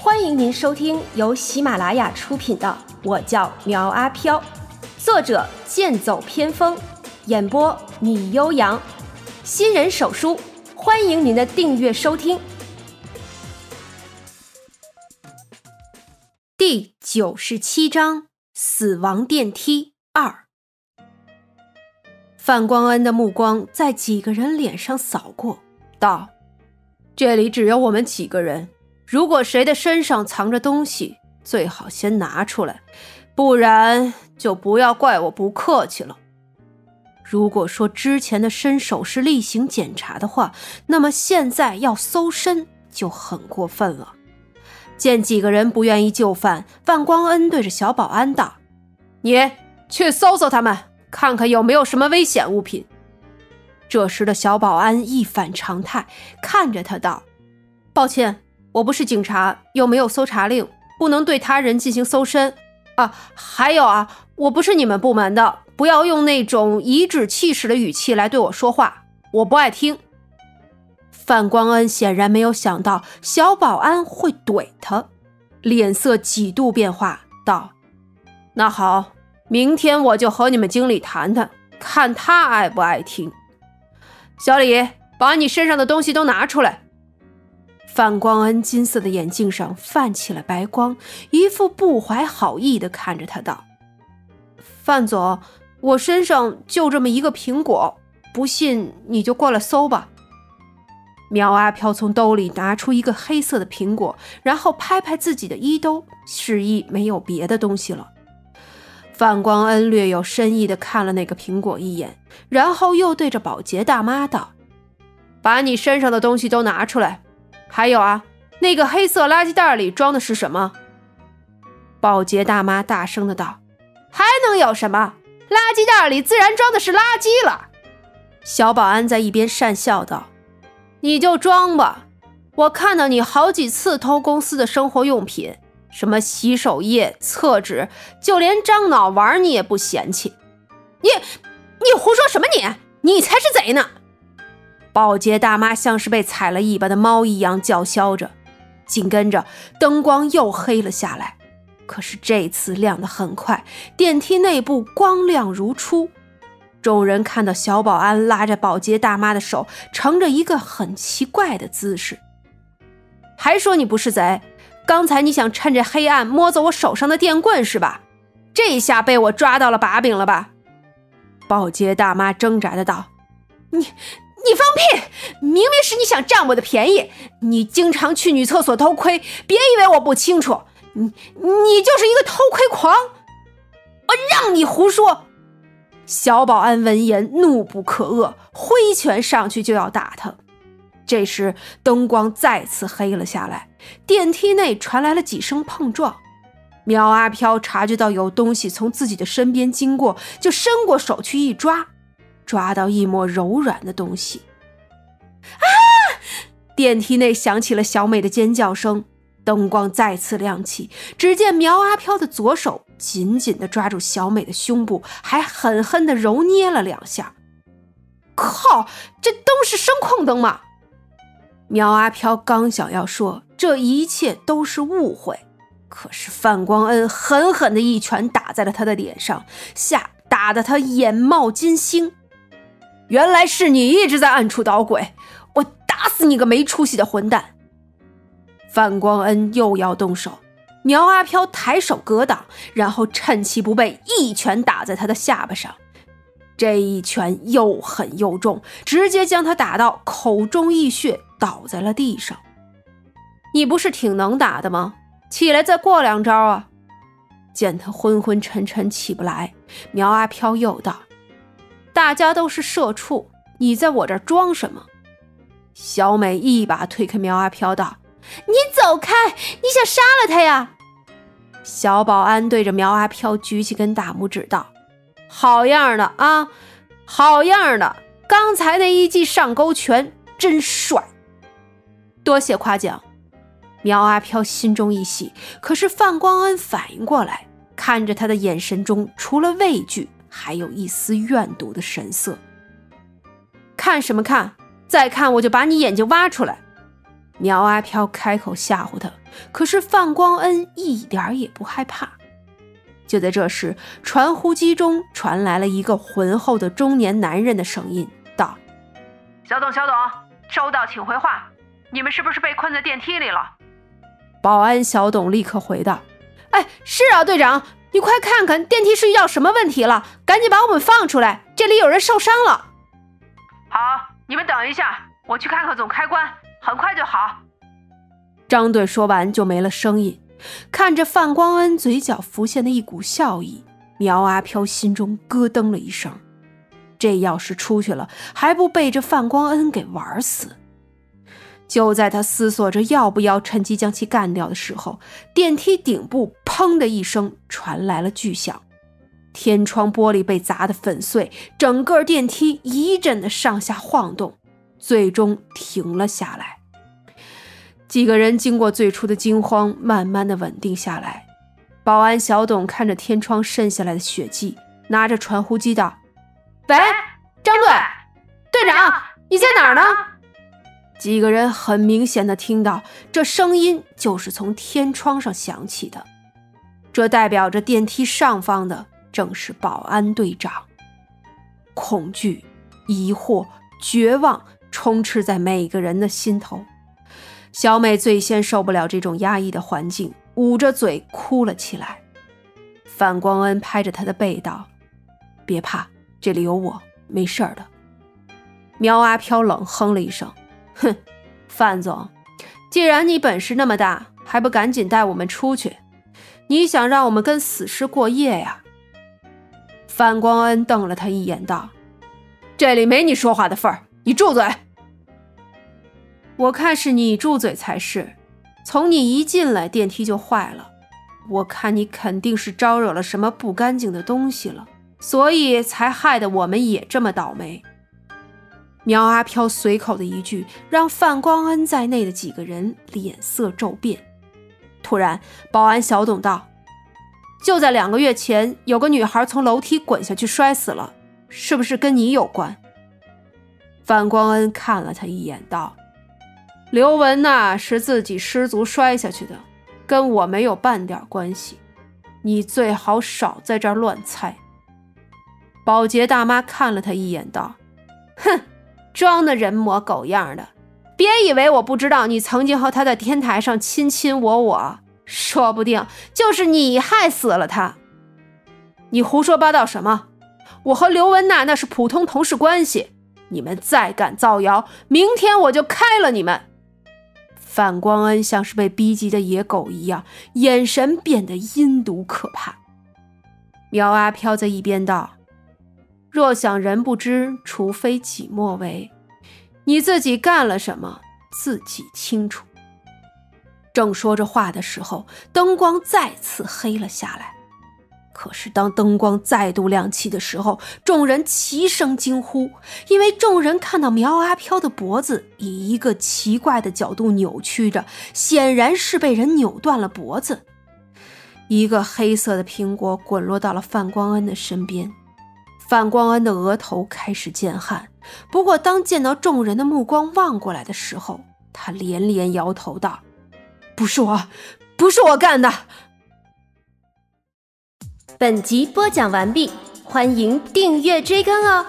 欢迎您收听由喜马拉雅出品的《我叫苗阿飘》，作者剑走偏锋，演播米悠扬，新人手书，欢迎您的订阅收听。第九十七章：死亡电梯二。范光恩的目光在几个人脸上扫过，道：“这里只有我们几个人。”如果谁的身上藏着东西，最好先拿出来，不然就不要怪我不客气了。如果说之前的伸手是例行检查的话，那么现在要搜身就很过分了。见几个人不愿意就范，范光恩对着小保安道：“你去搜搜他们，看看有没有什么危险物品。”这时的小保安一反常态，看着他道：“抱歉。”我不是警察，又没有搜查令，不能对他人进行搜身。啊，还有啊，我不是你们部门的，不要用那种颐指气使的语气来对我说话，我不爱听。范光恩显然没有想到小保安会怼他，脸色几度变化，道：“那好，明天我就和你们经理谈谈，看他爱不爱听。”小李，把你身上的东西都拿出来。范光恩金色的眼镜上泛起了白光，一副不怀好意的看着他道：“范总，我身上就这么一个苹果，不信你就过来搜吧。”苗阿飘从兜里拿出一个黑色的苹果，然后拍拍自己的衣兜，示意没有别的东西了。范光恩略有深意的看了那个苹果一眼，然后又对着保洁大妈道：“把你身上的东西都拿出来。”还有啊，那个黑色垃圾袋里装的是什么？保洁大妈大声的道：“还能有什么？垃圾袋里自然装的是垃圾了。”小保安在一边讪笑道：“你就装吧，我看到你好几次偷公司的生活用品，什么洗手液、厕纸，就连樟脑丸你也不嫌弃。你，你胡说什么？你，你才是贼呢！”保洁大妈像是被踩了尾巴的猫一样叫嚣着，紧跟着灯光又黑了下来。可是这次亮得很快，电梯内部光亮如初。众人看到小保安拉着保洁大妈的手，呈着一个很奇怪的姿势，还说你不是贼。刚才你想趁着黑暗摸走我手上的电棍是吧？这下被我抓到了把柄了吧？保洁大妈挣扎的道：“你。”你放屁！明明是你想占我的便宜。你经常去女厕所偷窥，别以为我不清楚。你你就是一个偷窥狂。我让你胡说！小保安闻言怒不可遏，挥拳上去就要打他。这时灯光再次黑了下来，电梯内传来了几声碰撞。苗阿飘察觉到有东西从自己的身边经过，就伸过手去一抓。抓到一抹柔软的东西，啊！电梯内响起了小美的尖叫声，灯光再次亮起。只见苗阿飘的左手紧紧地抓住小美的胸部，还狠狠地揉捏了两下。靠！这灯是声控灯吗？苗阿飘刚想要说这一切都是误会，可是范光恩狠狠的一拳打在了他的脸上，吓打得他眼冒金星。原来是你一直在暗处捣鬼，我打死你个没出息的混蛋！范光恩又要动手，苗阿飘抬手格挡，然后趁其不备，一拳打在他的下巴上。这一拳又狠又重，直接将他打到口中溢血，倒在了地上。你不是挺能打的吗？起来再过两招啊！见他昏昏沉沉起不来，苗阿飘又道。大家都是社畜，你在我这儿装什么？小美一把推开苗阿飘，道：“你走开！你想杀了他呀？”小保安对着苗阿飘举起根大拇指，道：“好样的啊，好样的！刚才那一记上勾拳真帅，多谢夸奖。”苗阿飘心中一喜，可是范光恩反应过来，看着他的眼神中除了畏惧。还有一丝怨毒的神色。看什么看？再看我就把你眼睛挖出来！苗阿飘开口吓唬他，可是范光恩一点也不害怕。就在这时，传呼机中传来了一个浑厚的中年男人的声音，道：“小董，小董，收到，请回话。你们是不是被困在电梯里了？”保安小董立刻回道：“哎，是啊，队长，你快看看电梯是遇到什么问题了，赶紧把我们放出来，这里有人受伤了。”好，你们等一下，我去看看总开关，很快就好。张队说完就没了声音。看着范光恩嘴角浮现的一股笑意，苗阿飘心中咯噔了一声。这要是出去了，还不被这范光恩给玩死？就在他思索着要不要趁机将其干掉的时候，电梯顶部“砰”的一声传来了巨响，天窗玻璃被砸得粉碎，整个电梯一阵的上下晃动，最终停了下来。几个人经过最初的惊慌，慢慢的稳定下来。保安小董看着天窗渗下来的血迹，拿着传呼机道：“喂，张队，队长，你在哪儿呢？”几个人很明显的听到这声音就是从天窗上响起的，这代表着电梯上方的正是保安队长。恐惧、疑惑、绝望充斥在每个人的心头。小美最先受不了这种压抑的环境，捂着嘴哭了起来。范光恩拍着她的背道：“别怕，这里有我，没事的。”苗阿飘冷哼了一声：“哼，范总，既然你本事那么大，还不赶紧带我们出去？你想让我们跟死尸过夜呀？”范光恩瞪了他一眼，道：“这里没你说话的份儿，你住嘴。”我看是你住嘴才是，从你一进来电梯就坏了，我看你肯定是招惹了什么不干净的东西了，所以才害得我们也这么倒霉。苗阿飘随口的一句，让范光恩在内的几个人脸色骤变。突然，保安小董道：“就在两个月前，有个女孩从楼梯滚下去摔死了，是不是跟你有关？”范光恩看了他一眼，道。刘文呐，是自己失足摔下去的，跟我没有半点关系。你最好少在这儿乱猜。保洁大妈看了他一眼，道：“哼，装的人模狗样的，别以为我不知道你曾经和他在天台上亲亲我我，说不定就是你害死了他。你胡说八道什么？我和刘文娜那是普通同事关系，你们再敢造谣，明天我就开了你们。”范光恩像是被逼急的野狗一样，眼神变得阴毒可怕。苗阿飘在一边道：“若想人不知，除非己莫为。你自己干了什么，自己清楚。”正说着话的时候，灯光再次黑了下来。可是，当灯光再度亮起的时候，众人齐声惊呼，因为众人看到苗阿飘的脖子以一个奇怪的角度扭曲着，显然是被人扭断了脖子。一个黑色的苹果滚落到了范光恩的身边，范光恩的额头开始见汗。不过，当见到众人的目光望过来的时候，他连连摇头道：“不是我，不是我干的。”本集播讲完毕，欢迎订阅追更哦。